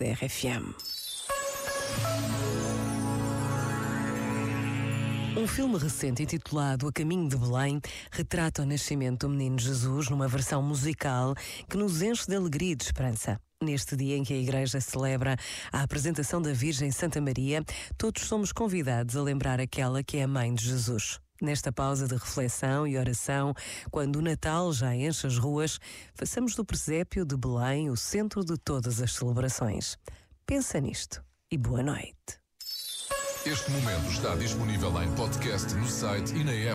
da RFM. Um filme recente intitulado A Caminho de Belém retrata o nascimento do menino Jesus numa versão musical que nos enche de alegria e de esperança. Neste dia em que a Igreja celebra a apresentação da Virgem Santa Maria, todos somos convidados a lembrar aquela que é a mãe de Jesus. Nesta pausa de reflexão e oração, quando o Natal já enche as ruas, façamos do presépio de Belém o centro de todas as celebrações. Pensa nisto e boa noite. Este momento está disponível em podcast no site e na app.